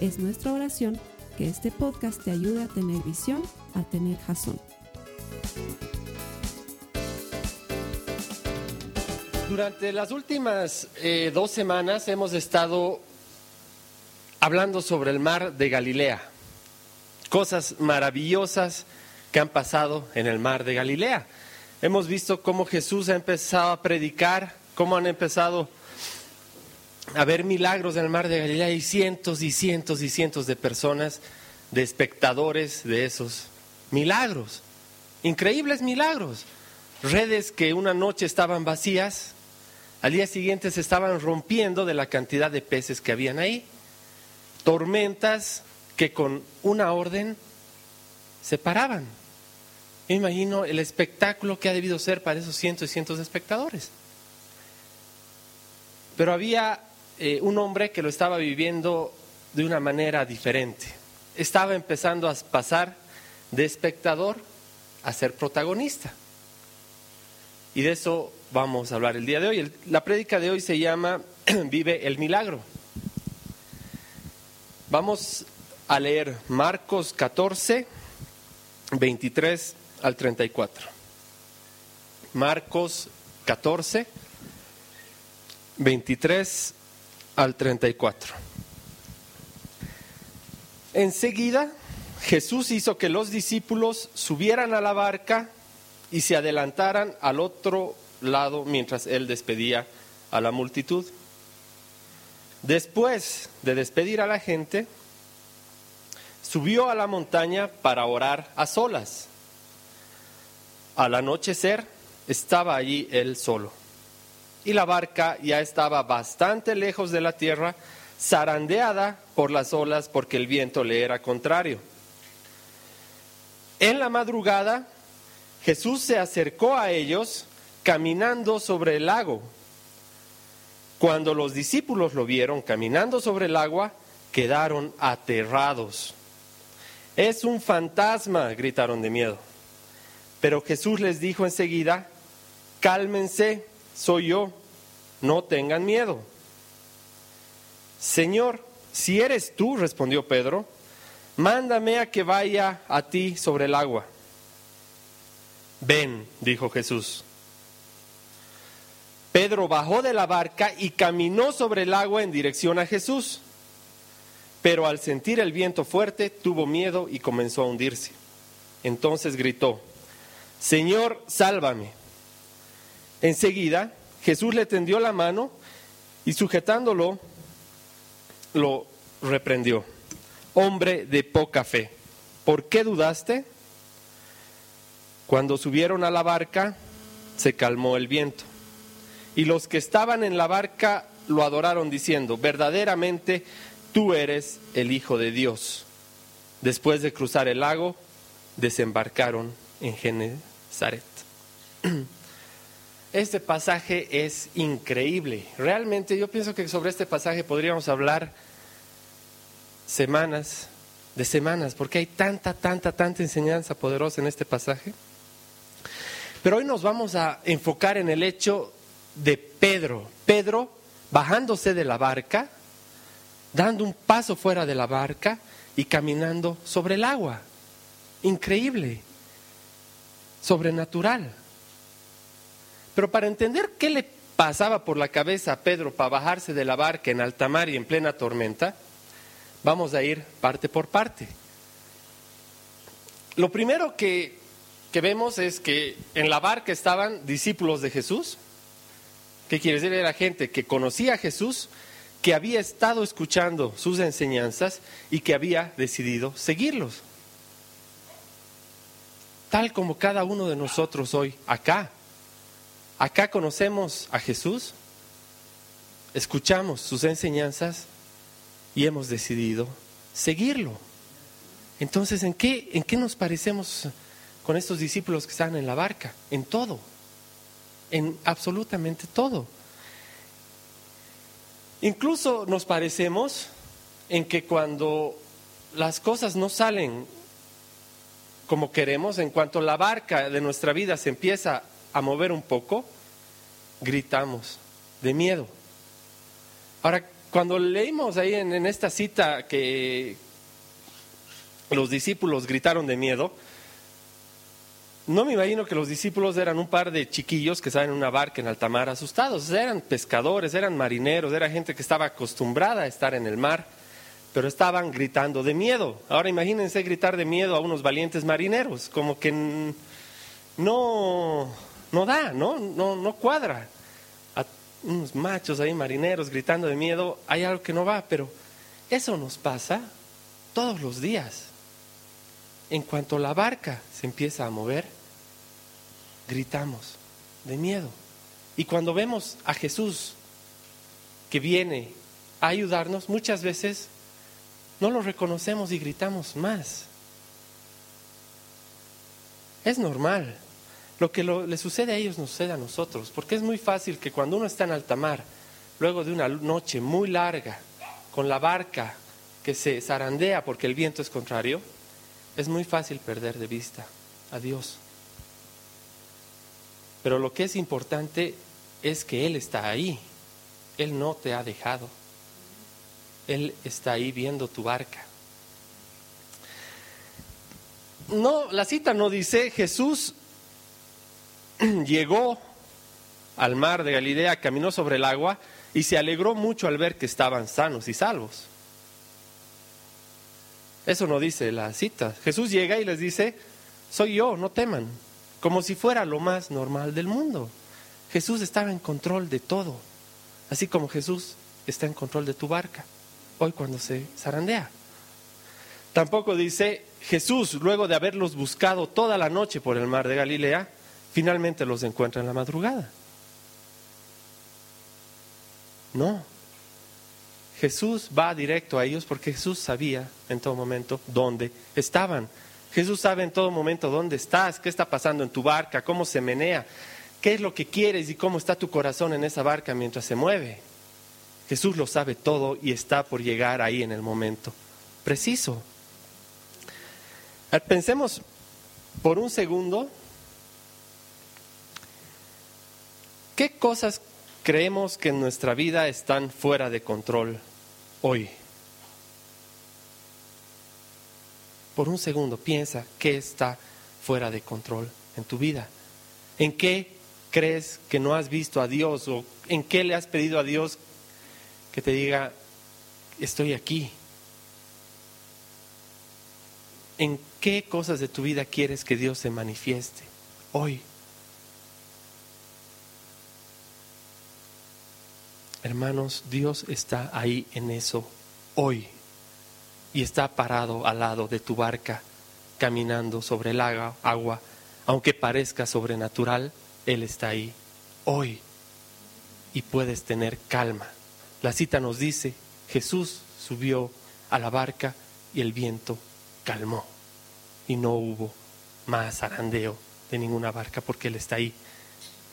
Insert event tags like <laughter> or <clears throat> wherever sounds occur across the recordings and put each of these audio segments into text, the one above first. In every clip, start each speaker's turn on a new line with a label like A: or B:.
A: Es nuestra oración que este podcast te ayude a tener visión, a tener jazón.
B: Durante las últimas eh, dos semanas hemos estado hablando sobre el mar de Galilea, cosas maravillosas que han pasado en el mar de Galilea. Hemos visto cómo Jesús ha empezado a predicar, cómo han empezado a ver milagros en el mar de Galilea y cientos y cientos y cientos de personas, de espectadores de esos milagros. Increíbles milagros. Redes que una noche estaban vacías, al día siguiente se estaban rompiendo de la cantidad de peces que habían ahí. Tormentas que con una orden se paraban. Me imagino el espectáculo que ha debido ser para esos cientos y cientos de espectadores. Pero había eh, un hombre que lo estaba viviendo de una manera diferente. Estaba empezando a pasar de espectador a ser protagonista. Y de eso vamos a hablar el día de hoy. la prédica de hoy se llama <clears throat> Vive el Milagro. Vamos a leer Marcos 14, 23 al 34. Marcos 14, 23 al 34. Enseguida Jesús hizo que los discípulos subieran a la barca y se adelantaran al otro lado mientras él despedía a la multitud. Después de despedir a la gente, subió a la montaña para orar a solas. Al anochecer estaba allí él solo y la barca ya estaba bastante lejos de la tierra, zarandeada por las olas porque el viento le era contrario. En la madrugada, Jesús se acercó a ellos caminando sobre el lago. Cuando los discípulos lo vieron caminando sobre el agua, quedaron aterrados. Es un fantasma, gritaron de miedo. Pero Jesús les dijo enseguida, cálmense soy yo, no tengan miedo. Señor, si eres tú, respondió Pedro, mándame a que vaya a ti sobre el agua. Ven, dijo Jesús. Pedro bajó de la barca y caminó sobre el agua en dirección a Jesús, pero al sentir el viento fuerte tuvo miedo y comenzó a hundirse. Entonces gritó, Señor, sálvame. Enseguida Jesús le tendió la mano y sujetándolo lo reprendió. Hombre de poca fe, ¿por qué dudaste? Cuando subieron a la barca, se calmó el viento. Y los que estaban en la barca lo adoraron diciendo, verdaderamente tú eres el Hijo de Dios. Después de cruzar el lago, desembarcaron en Genezaret. <clears throat> Este pasaje es increíble. Realmente yo pienso que sobre este pasaje podríamos hablar semanas, de semanas, porque hay tanta, tanta, tanta enseñanza poderosa en este pasaje. Pero hoy nos vamos a enfocar en el hecho de Pedro. Pedro bajándose de la barca, dando un paso fuera de la barca y caminando sobre el agua. Increíble, sobrenatural. Pero para entender qué le pasaba por la cabeza a Pedro para bajarse de la barca en alta mar y en plena tormenta, vamos a ir parte por parte. Lo primero que, que vemos es que en la barca estaban discípulos de Jesús. ¿Qué quiere decir? Era gente que conocía a Jesús, que había estado escuchando sus enseñanzas y que había decidido seguirlos. Tal como cada uno de nosotros hoy acá Acá conocemos a Jesús, escuchamos sus enseñanzas y hemos decidido seguirlo. Entonces, ¿en qué, ¿en qué nos parecemos con estos discípulos que están en la barca? En todo, en absolutamente todo. Incluso nos parecemos en que cuando las cosas no salen como queremos, en cuanto la barca de nuestra vida se empieza a mover un poco, gritamos de miedo. Ahora, cuando leímos ahí en, esta cita que los discípulos gritaron de miedo, no me imagino que los discípulos eran un par de chiquillos que estaban en una barca en alta mar asustados. Eran pescadores, eran marineros, era gente que estaba acostumbrada a estar en el mar, pero estaban gritando de miedo. Ahora imagínense gritar de miedo a unos valientes marineros, como que no, no da, ¿no? No, no cuadra. A unos machos ahí marineros gritando de miedo, hay algo que no va, pero eso nos pasa todos los días. En cuanto la barca se empieza a mover, gritamos de miedo. Y cuando vemos a Jesús que viene a ayudarnos, muchas veces no lo reconocemos y gritamos más. Es normal. Lo que le sucede a ellos nos sucede a nosotros, porque es muy fácil que cuando uno está en alta mar, luego de una noche muy larga, con la barca que se zarandea porque el viento es contrario, es muy fácil perder de vista a Dios. Pero lo que es importante es que Él está ahí. Él no te ha dejado. Él está ahí viendo tu barca. No, la cita no dice Jesús <clears throat> llegó al mar de Galilea, caminó sobre el agua y se alegró mucho al ver que estaban sanos y salvos. Eso no dice la cita. Jesús llega y les dice, soy yo, no teman como si fuera lo más normal del mundo. Jesús estaba en control de todo, así como Jesús está en control de tu barca, hoy cuando se zarandea. Tampoco dice Jesús, luego de haberlos buscado toda la noche por el mar de Galilea, finalmente los encuentra en la madrugada. No. Jesús va directo a ellos porque Jesús sabía en todo momento dónde estaban. Jesús sabe en todo momento dónde estás, qué está pasando en tu barca, cómo se menea, qué es lo que quieres y cómo está tu corazón en esa barca mientras se mueve. Jesús lo sabe todo y está por llegar ahí en el momento preciso. Pensemos por un segundo, ¿qué cosas creemos que en nuestra vida están fuera de control hoy? por un segundo piensa qué está fuera de control en tu vida. ¿En qué crees que no has visto a Dios o en qué le has pedido a Dios que te diga, estoy aquí? ¿En qué cosas de tu vida quieres que Dios se manifieste hoy? Hermanos, Dios está ahí en eso hoy y está parado al lado de tu barca, caminando sobre el agua, aunque parezca sobrenatural, Él está ahí hoy y puedes tener calma. La cita nos dice, Jesús subió a la barca y el viento calmó y no hubo más arandeo de ninguna barca porque Él está ahí,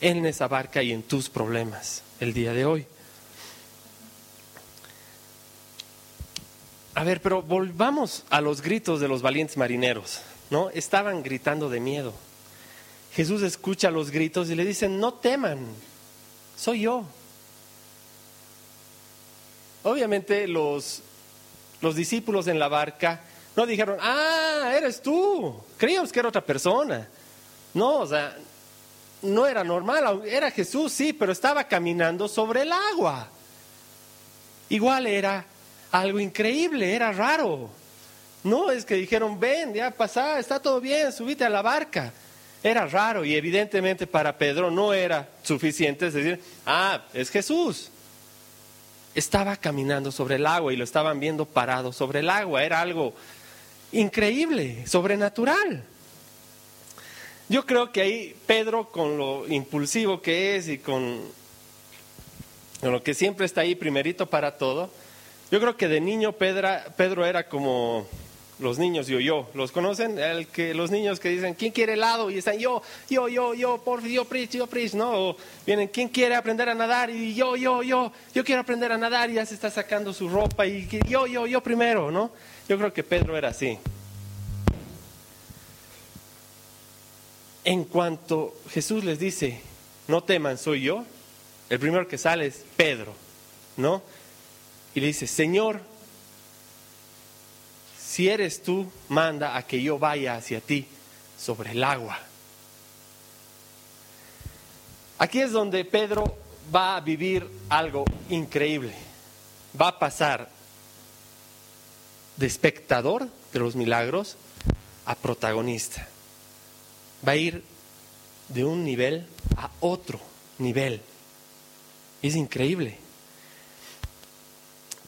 B: en esa barca y en tus problemas el día de hoy. A ver, pero volvamos a los gritos de los valientes marineros, ¿no? Estaban gritando de miedo. Jesús escucha los gritos y le dice, no teman, soy yo. Obviamente los, los discípulos en la barca no dijeron, ah, eres tú, creíamos que era otra persona. No, o sea, no era normal, era Jesús, sí, pero estaba caminando sobre el agua. Igual era algo increíble, era raro. No es que dijeron, ven, ya pasá, está todo bien, subite a la barca. Era raro y evidentemente para Pedro no era suficiente decir, ah, es Jesús. Estaba caminando sobre el agua y lo estaban viendo parado sobre el agua. Era algo increíble, sobrenatural. Yo creo que ahí Pedro, con lo impulsivo que es y con lo que siempre está ahí primerito para todo, yo creo que de niño Pedro era como, los niños yo-yo. ¿Los conocen? El que, los niños que dicen, ¿quién quiere helado? Y están yo, yo, yo, yo, por yo, pris, yo, pris, ¿no? O vienen, ¿quién quiere aprender a nadar? Y yo, yo, yo, yo quiero aprender a nadar y ya se está sacando su ropa y yo, yo, yo primero, ¿no? Yo creo que Pedro era así. En cuanto Jesús les dice, no teman, soy yo, el primero que sale es Pedro, ¿no? Y le dice, Señor, si eres tú, manda a que yo vaya hacia ti sobre el agua. Aquí es donde Pedro va a vivir algo increíble. Va a pasar de espectador de los milagros a protagonista. Va a ir de un nivel a otro nivel. Es increíble.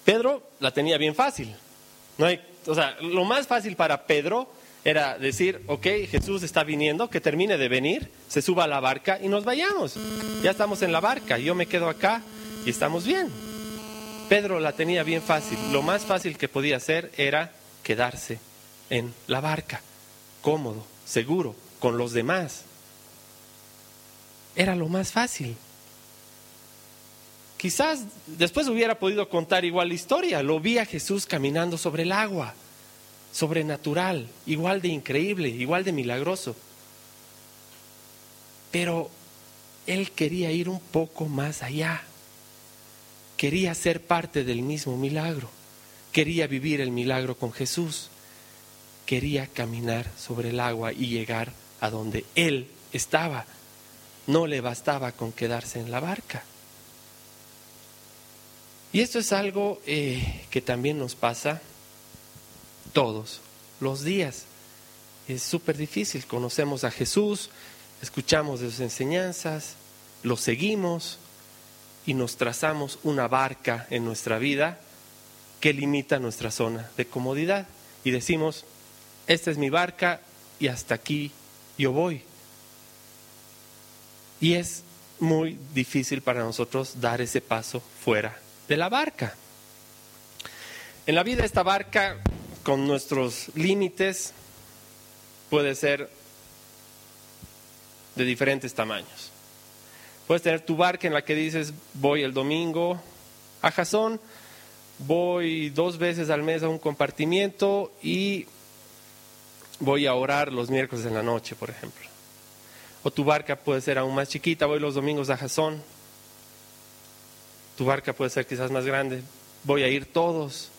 B: Pedro la tenía bien fácil. O sea, lo más fácil para Pedro era decir, ok, Jesús está viniendo, que termine de venir, se suba a la barca y nos vayamos. Ya estamos en la barca, yo me quedo acá y estamos bien. Pedro la tenía bien fácil. Lo más fácil que podía hacer era quedarse en la barca, cómodo, seguro, con los demás. Era lo más fácil. Quizás después hubiera podido contar igual la historia. Lo vi a Jesús caminando sobre el agua, sobrenatural, igual de increíble, igual de milagroso. Pero él quería ir un poco más allá. Quería ser parte del mismo milagro. Quería vivir el milagro con Jesús. Quería caminar sobre el agua y llegar a donde él estaba. No le bastaba con quedarse en la barca. Y esto es algo eh, que también nos pasa todos los días. Es súper difícil. Conocemos a Jesús, escuchamos sus enseñanzas, lo seguimos y nos trazamos una barca en nuestra vida que limita nuestra zona de comodidad. Y decimos, esta es mi barca y hasta aquí yo voy. Y es muy difícil para nosotros dar ese paso fuera de la barca. En la vida esta barca, con nuestros límites, puede ser de diferentes tamaños. Puedes tener tu barca en la que dices, voy el domingo a Jazón, voy dos veces al mes a un compartimiento y voy a orar los miércoles en la noche, por ejemplo. O tu barca puede ser aún más chiquita, voy los domingos a Jazón, tu barca puede ser quizás más grande. Voy a ir todos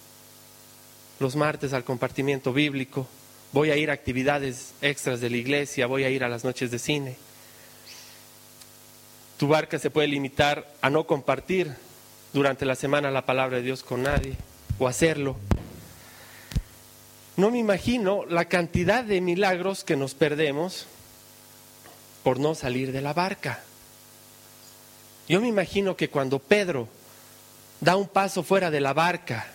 B: los martes al compartimiento bíblico. Voy a ir a actividades extras de la iglesia. Voy a ir a las noches de cine. Tu barca se puede limitar a no compartir durante la semana la palabra de Dios con nadie o hacerlo. No me imagino la cantidad de milagros que nos perdemos por no salir de la barca. Yo me imagino que cuando Pedro da un paso fuera de la barca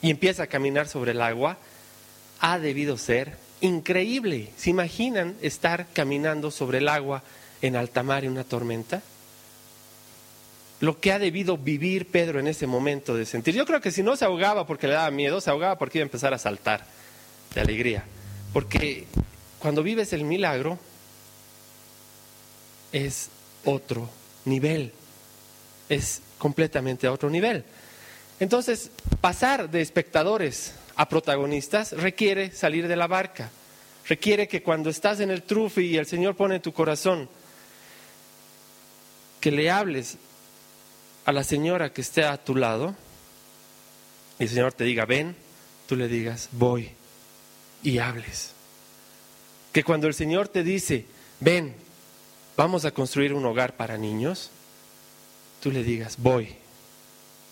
B: y empieza a caminar sobre el agua, ha debido ser increíble. ¿Se imaginan estar caminando sobre el agua en alta mar en una tormenta? Lo que ha debido vivir Pedro en ese momento de sentir. Yo creo que si no se ahogaba porque le daba miedo, se ahogaba porque iba a empezar a saltar de alegría. Porque cuando vives el milagro es otro nivel es completamente a otro nivel. Entonces, pasar de espectadores a protagonistas requiere salir de la barca, requiere que cuando estás en el trufe y el Señor pone en tu corazón, que le hables a la señora que esté a tu lado y el Señor te diga, ven, tú le digas, voy y hables. Que cuando el Señor te dice, ven, vamos a construir un hogar para niños, tú le digas, voy,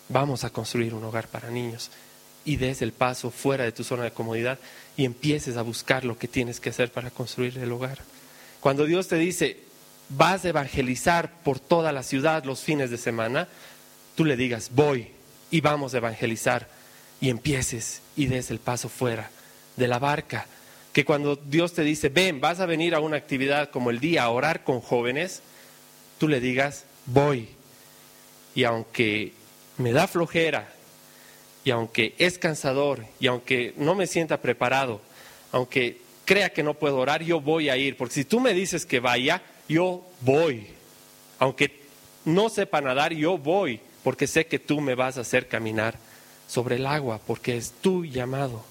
B: vamos a construir un hogar para niños y des el paso fuera de tu zona de comodidad y empieces a buscar lo que tienes que hacer para construir el hogar. Cuando Dios te dice, vas a evangelizar por toda la ciudad los fines de semana, tú le digas, voy y vamos a evangelizar y empieces y des el paso fuera de la barca. Que cuando Dios te dice, ven, vas a venir a una actividad como el día a orar con jóvenes, tú le digas, voy y aunque me da flojera y aunque es cansador y aunque no me sienta preparado, aunque crea que no puedo orar, yo voy a ir, porque si tú me dices que vaya, yo voy. Aunque no sepa nadar, yo voy, porque sé que tú me vas a hacer caminar sobre el agua, porque es tu llamado.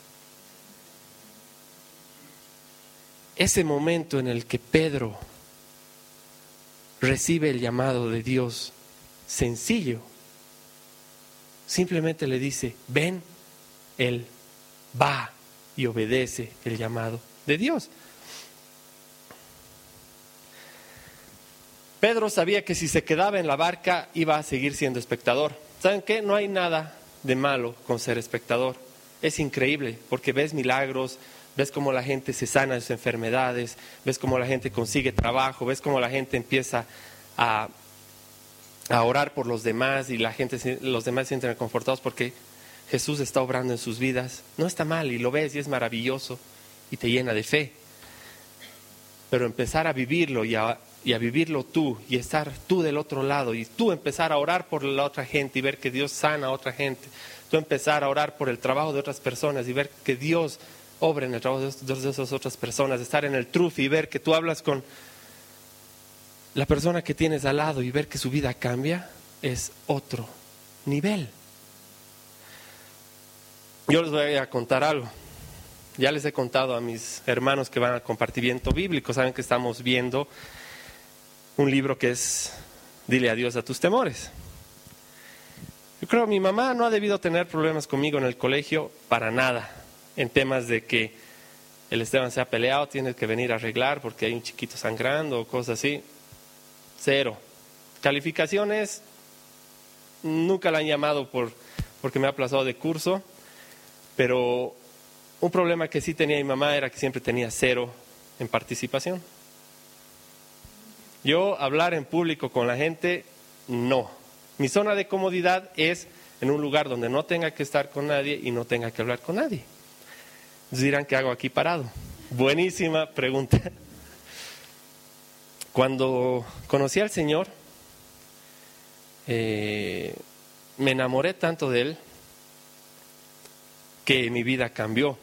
B: Ese momento en el que Pedro recibe el llamado de Dios sencillo, simplemente le dice, ven, él va y obedece el llamado de Dios. Pedro sabía que si se quedaba en la barca iba a seguir siendo espectador. ¿Saben qué? No hay nada de malo con ser espectador. Es increíble porque ves milagros, ves cómo la gente se sana de sus enfermedades, ves cómo la gente consigue trabajo, ves cómo la gente empieza a, a orar por los demás y la gente, los demás se sienten reconfortados porque Jesús está obrando en sus vidas. No está mal y lo ves y es maravilloso y te llena de fe. Pero empezar a vivirlo y a, y a vivirlo tú y estar tú del otro lado y tú empezar a orar por la otra gente y ver que Dios sana a otra gente. Tú empezar a orar por el trabajo de otras personas y ver que Dios obra en el trabajo de, esas otras personas. Estar en el truth y ver que tú hablas con la persona que tienes al lado y ver que su vida cambia es otro nivel. Yo les voy a contar algo. Ya les he contado a mis hermanos que van al compartimiento bíblico, saben que estamos viendo un libro que es Dile adiós a tus temores. Yo creo que mi mamá no ha debido tener problemas conmigo en el colegio para nada, en temas de que el Esteban se ha peleado, tiene que venir a arreglar porque hay un chiquito sangrando o cosas así. Cero. Calificaciones, nunca la han llamado por, porque me ha aplazado de curso, pero un problema que sí tenía mi mamá era que siempre tenía cero en participación. Yo hablar en público con la gente, no. Mi zona de comodidad es en un lugar donde no tenga que estar con nadie y no tenga que hablar con nadie. dirán, ¿qué hago aquí parado? Buenísima pregunta. Cuando conocí al Señor, eh, me enamoré tanto de Él que mi vida cambió.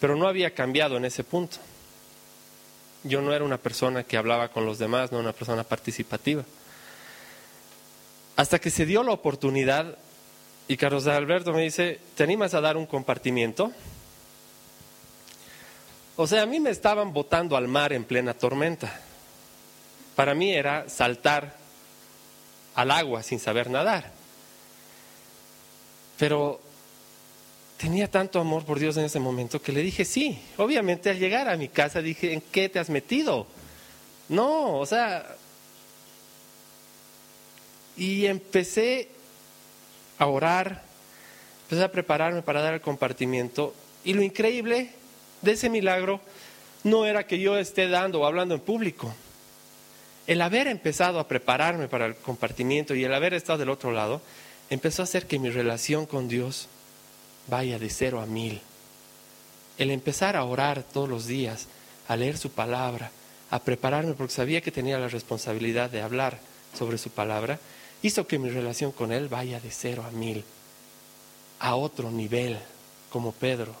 B: Pero no había cambiado en ese punto yo no era una persona que hablaba con los demás, no una persona participativa. Hasta que se dio la oportunidad y Carlos Alberto me dice, ¿te animas a dar un compartimiento? O sea, a mí me estaban botando al mar en plena tormenta. Para mí era saltar al agua sin saber nadar. Pero tenía tanto amor por Dios en ese momento que le dije sí. Obviamente al llegar a mi casa dije, ¿en qué te has metido? No, o sea... Y empecé a orar, empecé a prepararme para dar el compartimiento. Y lo increíble de ese milagro no era que yo esté dando o hablando en público. El haber empezado a prepararme para el compartimiento y el haber estado del otro lado, empezó a hacer que mi relación con Dios vaya de cero a mil. El empezar a orar todos los días, a leer su palabra, a prepararme porque sabía que tenía la responsabilidad de hablar sobre su palabra, hizo que mi relación con Él vaya de cero a mil, a otro nivel, como Pedro.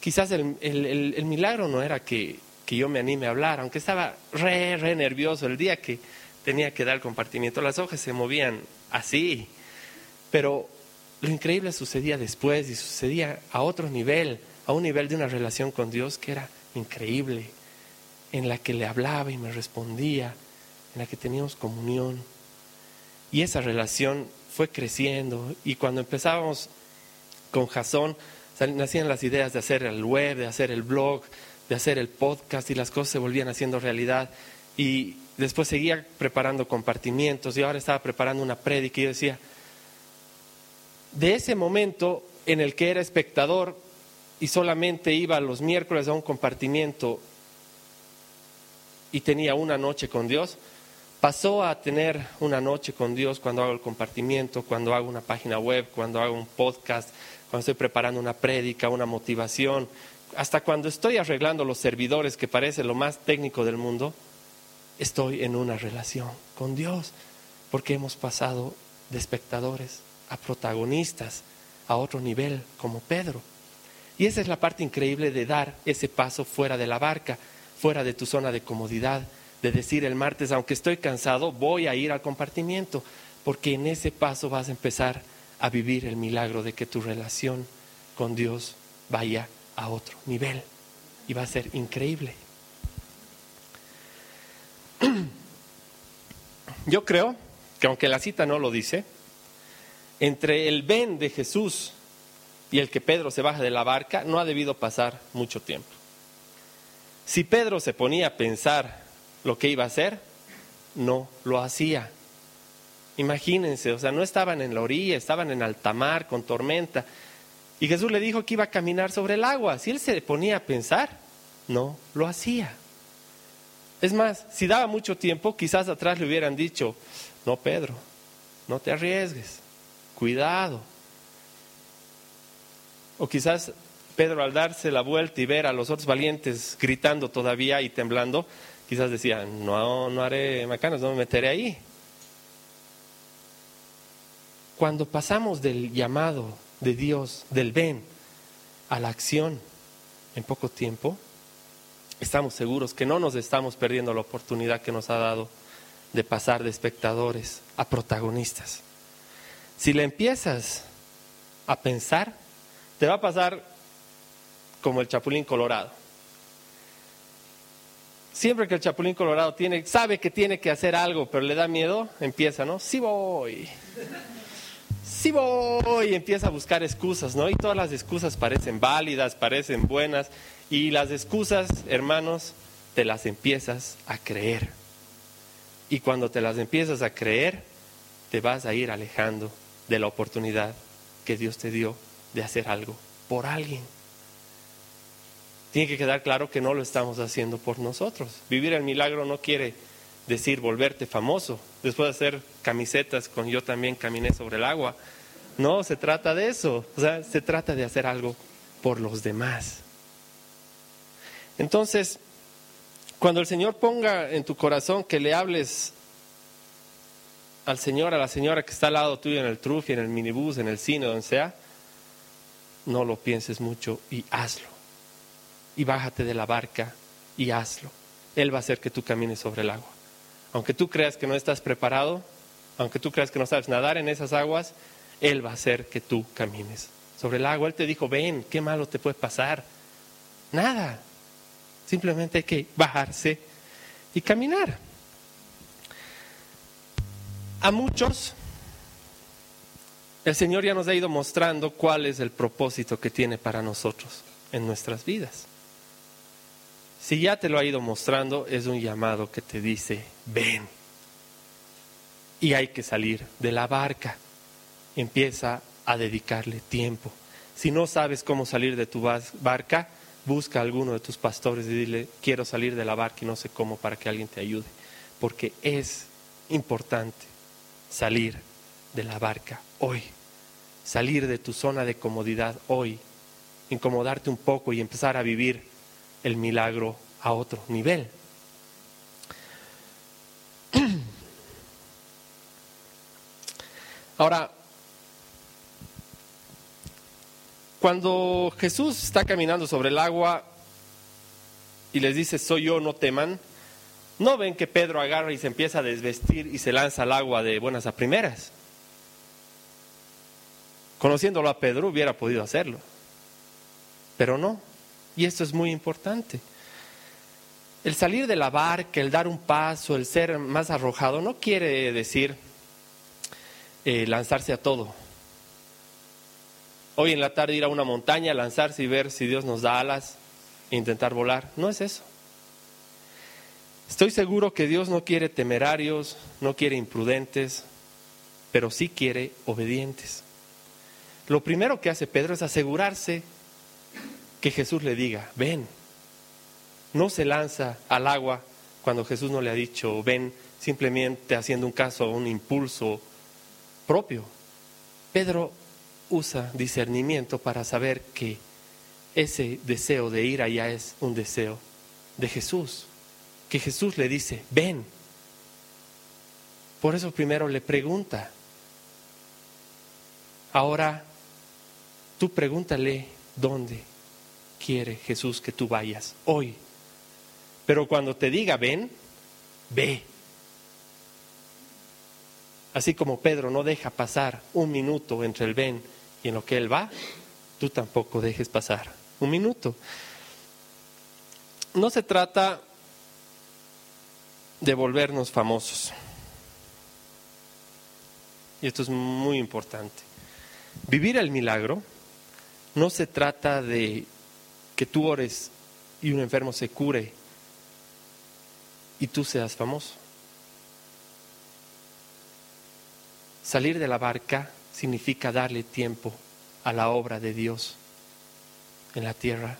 B: Quizás el, milagro no era que, que, yo me anime a hablar, aunque estaba re, re nervioso el día que tenía que dar el compartimiento, las hojas se movían así, pero lo increíble sucedía después y sucedía a otro nivel, a un nivel de una relación con Dios que era increíble, en la que le hablaba y me respondía, en la que teníamos comunión. Y esa relación fue creciendo y cuando empezábamos con Jason, nacían las ideas de hacer el web, de hacer el blog, de hacer el podcast y las cosas se volvían haciendo realidad. Y después seguía preparando compartimientos y ahora estaba preparando una prédica y decía, de ese momento en el que era espectador y solamente iba los miércoles a un compartimiento y tenía una noche con Dios, pasó a tener una noche con Dios cuando hago el compartimiento, cuando hago una página web, cuando hago un podcast, cuando estoy preparando una prédica, una motivación, hasta cuando estoy arreglando los servidores, que parece lo más técnico del mundo, estoy en una relación con Dios, porque hemos pasado de espectadores a protagonistas a otro nivel como Pedro. Y esa es la parte increíble de dar ese paso fuera de la barca, fuera de tu zona de comodidad, de decir el martes, aunque estoy cansado, voy a ir al compartimiento, porque en ese paso vas a empezar a vivir el milagro de que tu relación con Dios vaya a otro nivel y va a ser increíble. <clears throat> Yo creo que aunque la cita no lo dice, entre el ven de Jesús y el que Pedro se baja de la barca no ha debido pasar mucho tiempo. Si Pedro se ponía a pensar lo que iba a hacer, no lo hacía. Imagínense, o sea, no estaban en la orilla, estaban en alta mar con tormenta. Y Jesús le dijo que iba a caminar sobre el agua. Si él se ponía a pensar, no lo hacía. Es más, si daba mucho tiempo, quizás atrás le hubieran dicho, no, Pedro, no te arriesgues, cuidado. O quizás Pedro al darse la vuelta y ver a los otros valientes gritando todavía y temblando, quizás decía, no, no haré macanas, no me meteré ahí. Cuando pasamos del llamado de Dios, del ven, a la acción en poco tiempo, estamos seguros que no nos estamos perdiendo la oportunidad que nos ha dado de pasar de espectadores a protagonistas. Si le empiezas a pensar, te va a pasar como el Chapulín Colorado. Siempre que el Chapulín Colorado tiene, sabe que tiene que hacer algo, pero le da miedo, empieza, ¿no? Sí voy. Sí voy. Y empieza a buscar excusas, ¿no? Y todas las excusas parecen válidas, parecen buenas. Y las excusas, hermanos, te las empiezas a creer. Y cuando te las empiezas a creer, te vas a ir alejando de la oportunidad que Dios te dio de hacer algo por alguien. Tiene que quedar claro que no lo estamos haciendo por nosotros. Vivir el milagro no quiere decir volverte famoso, después de hacer camisetas con yo también caminé sobre el agua. No, se trata de eso. O sea, se trata de hacer algo por los demás. Entonces, cuando el Señor ponga en tu corazón que le hables al Señor, a la señora que está al lado tuyo en el trufi, en el minibús, en el cine, donde sea, no lo pienses mucho y hazlo. Y bájate de la barca y hazlo. Él va a hacer que tú camines sobre el agua. Aunque tú creas que no estás preparado, aunque tú creas que no sabes nadar en esas aguas, Él va a hacer que tú camines sobre el agua. Él te dijo, ven, ¿qué malo te puede pasar? Nada. Simplemente hay que bajarse y caminar. A muchos, el Señor ya nos ha ido mostrando cuál es el propósito que tiene para nosotros en nuestras vidas. Si ya te lo ha ido mostrando, es un llamado que te dice, ven. Y hay que salir de la barca. Empieza a dedicarle tiempo. Si no sabes cómo salir de tu barca, busca a alguno de tus pastores y dile, quiero salir de la barca y no sé cómo para que alguien te ayude. Porque es importante salir de la barca hoy. Salir de tu zona de comodidad hoy. Incomodarte un poco y empezar a vivir el milagro a otro nivel. <clears throat> Ahora, cuando Jesús está caminando sobre el agua y les dice, soy yo, no teman, no ven que Pedro agarra y se empieza a desvestir y se lanza al agua de buenas a primeras. Conociéndolo a Pedro hubiera podido hacerlo, pero no. Y esto es muy importante. El salir de la barca, el dar un paso, el ser más arrojado, no quiere decir eh, lanzarse a todo. Hoy en la tarde ir a una montaña, lanzarse y ver si Dios nos da alas e intentar volar. No es eso. Estoy seguro que Dios no quiere temerarios, no quiere imprudentes, pero sí quiere obedientes. Lo primero que hace Pedro es asegurarse que Jesús le diga, ven. No se lanza al agua cuando Jesús no le ha dicho, ven, simplemente haciendo un caso, un impulso propio. Pedro usa discernimiento para saber que ese deseo de ir allá es un deseo de Jesús, que Jesús le dice, ven. Por eso primero le pregunta, Ahora, tú pregúntale dónde quiere Jesús que tú vayas hoy. Pero cuando te diga ven, ve. Así como Pedro no deja pasar un minuto entre el ven y en lo que él va, tú tampoco dejes pasar un minuto. No se trata de volvernos famosos. Y esto es muy importante. Vivir el milagro no se trata de que tú ores y un enfermo se cure y tú seas famoso. Salir de la barca significa darle tiempo a la obra de Dios en la tierra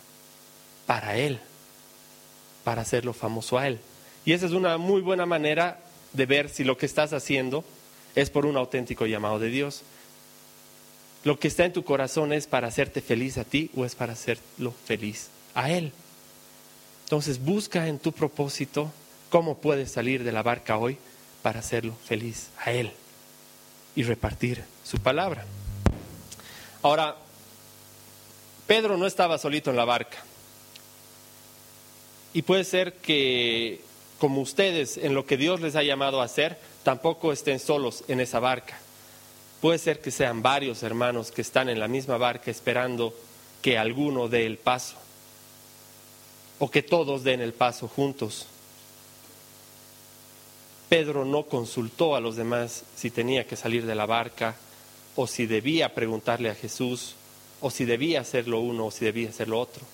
B: para Él, para hacerlo famoso a Él. Y esa es una muy buena manera de ver si lo que estás haciendo es por un auténtico llamado de Dios. Lo que está en tu corazón es para hacerte feliz a ti o es para hacerlo feliz a Él. Entonces busca en tu propósito cómo puedes salir de la barca hoy para hacerlo feliz a Él y repartir su palabra. Ahora, Pedro no estaba solito en la barca. Y puede ser que, como ustedes, en lo que Dios les ha llamado a hacer, tampoco estén solos en esa barca. Puede ser que sean varios hermanos que están en la misma barca esperando que alguno dé el paso o que todos den el paso juntos. Pedro no consultó a los demás si tenía que salir de la barca o si debía preguntarle a Jesús o si debía hacerlo uno o si debía hacerlo otro.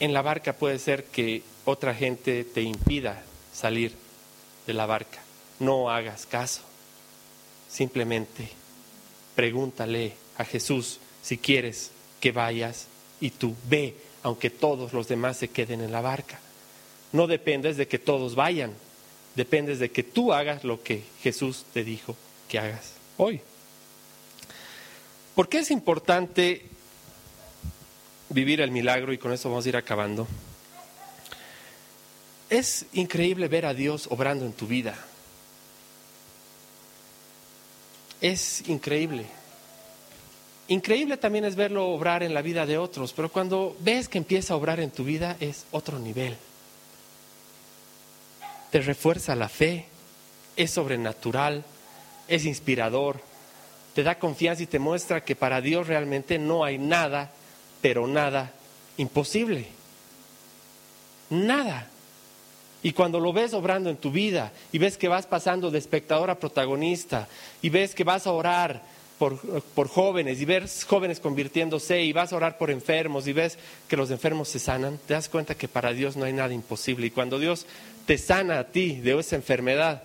B: En la barca puede ser que otra gente te impida salir de la barca. No hagas caso. Simplemente pregúntale a Jesús si quieres que vayas y tú ve, aunque todos los demás se queden en la barca. No dependes de que todos vayan, dependes de que tú hagas lo que Jesús te dijo que hagas hoy. ¿Por qué es importante vivir el milagro? Y con eso vamos a ir acabando. Es increíble ver a Dios obrando en tu vida. Es increíble. Increíble también es verlo obrar en la vida de otros, pero cuando ves que empieza a obrar en tu vida es otro nivel. Te refuerza la fe, es sobrenatural, es inspirador, te da confianza y te muestra que para Dios realmente no hay nada, pero nada imposible. Nada. Y cuando lo ves obrando en tu vida y ves que vas pasando de espectador a protagonista y ves que vas a orar por, por, jóvenes y ves jóvenes convirtiéndose y vas a orar por enfermos y ves que los enfermos se sanan, te das cuenta que para Dios no hay nada imposible. Y cuando Dios te sana a ti de esa enfermedad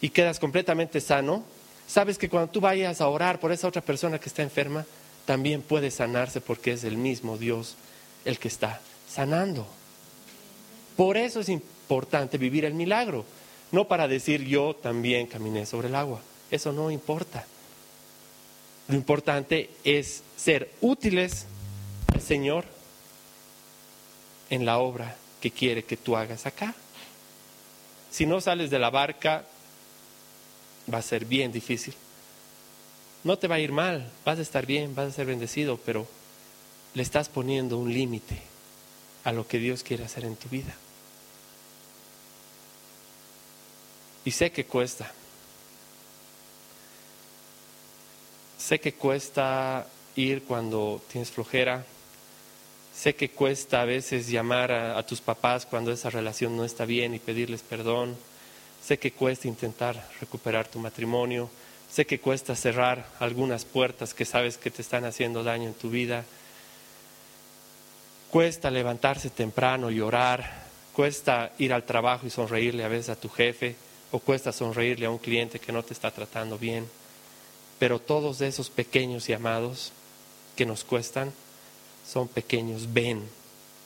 B: y quedas completamente sano, sabes que cuando tú vayas a orar por esa otra persona que está enferma, también puede sanarse porque es el mismo Dios el que está sanando. Por eso es importante importante vivir el milagro, no para decir yo también caminé sobre el agua. Eso no importa. Lo importante es ser útiles al Señor en la obra que quiere que tú hagas acá. Si no sales de la barca, va a ser bien difícil. No te va a ir mal, vas a estar bien, vas a ser bendecido, pero le estás poniendo un límite a lo que Dios quiere hacer en tu vida. Y sé que cuesta. Sé que cuesta ir cuando tienes flojera. Sé que cuesta a veces llamar a, tus papás cuando esa relación no está bien y pedirles perdón. Sé que cuesta intentar recuperar tu matrimonio. Sé que cuesta cerrar algunas puertas que sabes que te están haciendo daño en tu vida. Cuesta levantarse temprano y orar. Cuesta ir al trabajo y sonreírle a veces a tu jefe o cuesta sonreírle a un cliente que no te está tratando bien. Pero todos esos pequeños llamados que nos cuestan son pequeños ven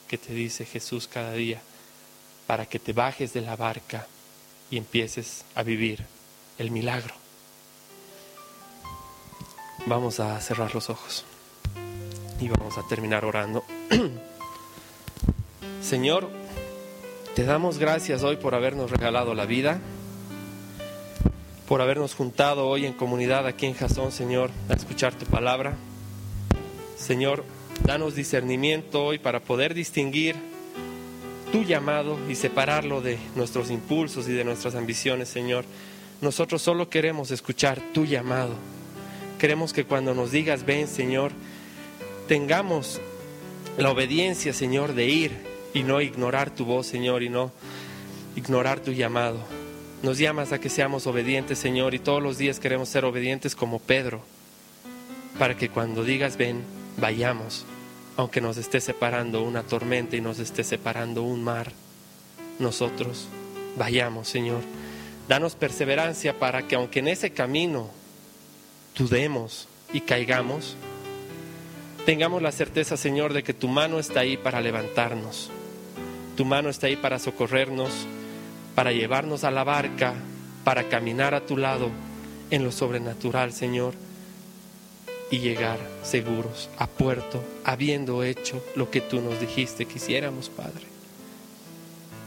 B: que te dice Jesús cada día para que te bajes de la barca y empieces a vivir el milagro. Vamos a cerrar los ojos y vamos a terminar orando. <clears throat> Señor, te damos gracias hoy por habernos regalado la vida por habernos juntado hoy en comunidad aquí en Jasón, Señor, a escuchar tu palabra. Señor, danos discernimiento hoy para poder distinguir tu llamado y separarlo de nuestros impulsos y de nuestras ambiciones, Señor. Nosotros solo queremos escuchar tu llamado. Queremos que cuando nos digas, ven, Señor, tengamos la obediencia, Señor, de ir y no ignorar tu voz, Señor, y no ignorar tu llamado. Nos llamas a que seamos obedientes, Señor, y todos los días queremos ser obedientes como Pedro, para que cuando digas, ven, vayamos, aunque nos esté separando una tormenta y nos esté separando un mar, nosotros vayamos, Señor. Danos perseverancia para que aunque en ese camino dudemos y caigamos, tengamos la certeza, Señor, de que tu mano está ahí para levantarnos. Tu mano está ahí para socorrernos, para llevarnos a la barca, para caminar a tu lado en lo sobrenatural, Señor, y llegar seguros a puerto, habiendo hecho lo que tú nos dijiste que hiciéramos, Padre,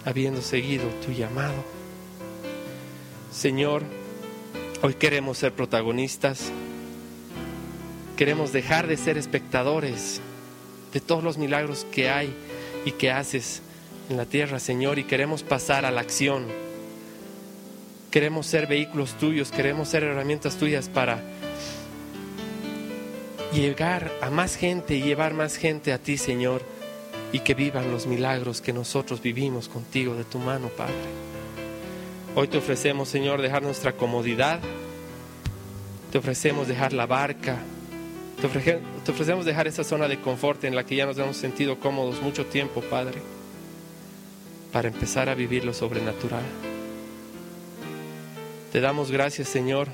B: habiendo seguido tu llamado. Señor, hoy queremos ser protagonistas Queremos dejar de ser espectadores de todos los milagros que hay y que haces en la tierra, Señor, y queremos pasar a la acción. Queremos ser vehículos tuyos, queremos ser herramientas tuyas para llegar a más gente y llevar más gente a ti, Señor, y que vivan los milagros que nosotros vivimos contigo de tu mano, Padre. Hoy te ofrecemos, Señor, dejar nuestra comodidad, te ofrecemos dejar la barca, te, ofrecemos dejar esa zona de confort en la que ya nos hemos sentido cómodos mucho tiempo, Padre, para empezar a vivir lo sobrenatural. Te damos gracias, Señor,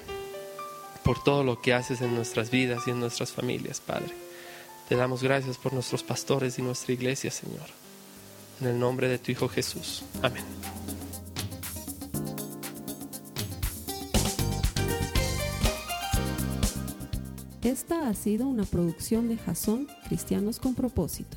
B: por todo lo que haces en nuestras vidas y en nuestras familias, Padre. Te damos gracias por nuestros pastores y nuestra iglesia, Señor. En el nombre de tu Hijo Jesús. Amén.
A: Esta ha sido una producción de Jason Cristianos con Propósito.